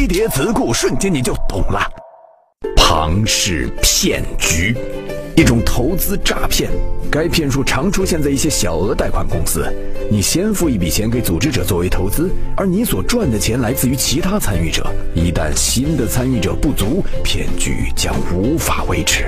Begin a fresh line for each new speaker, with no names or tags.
飞碟词库，瞬间你就懂了。庞氏骗局，一种投资诈骗。该骗术常出现在一些小额贷款公司。你先付一笔钱给组织者作为投资，而你所赚的钱来自于其他参与者。一旦新的参与者不足，骗局将无法维持。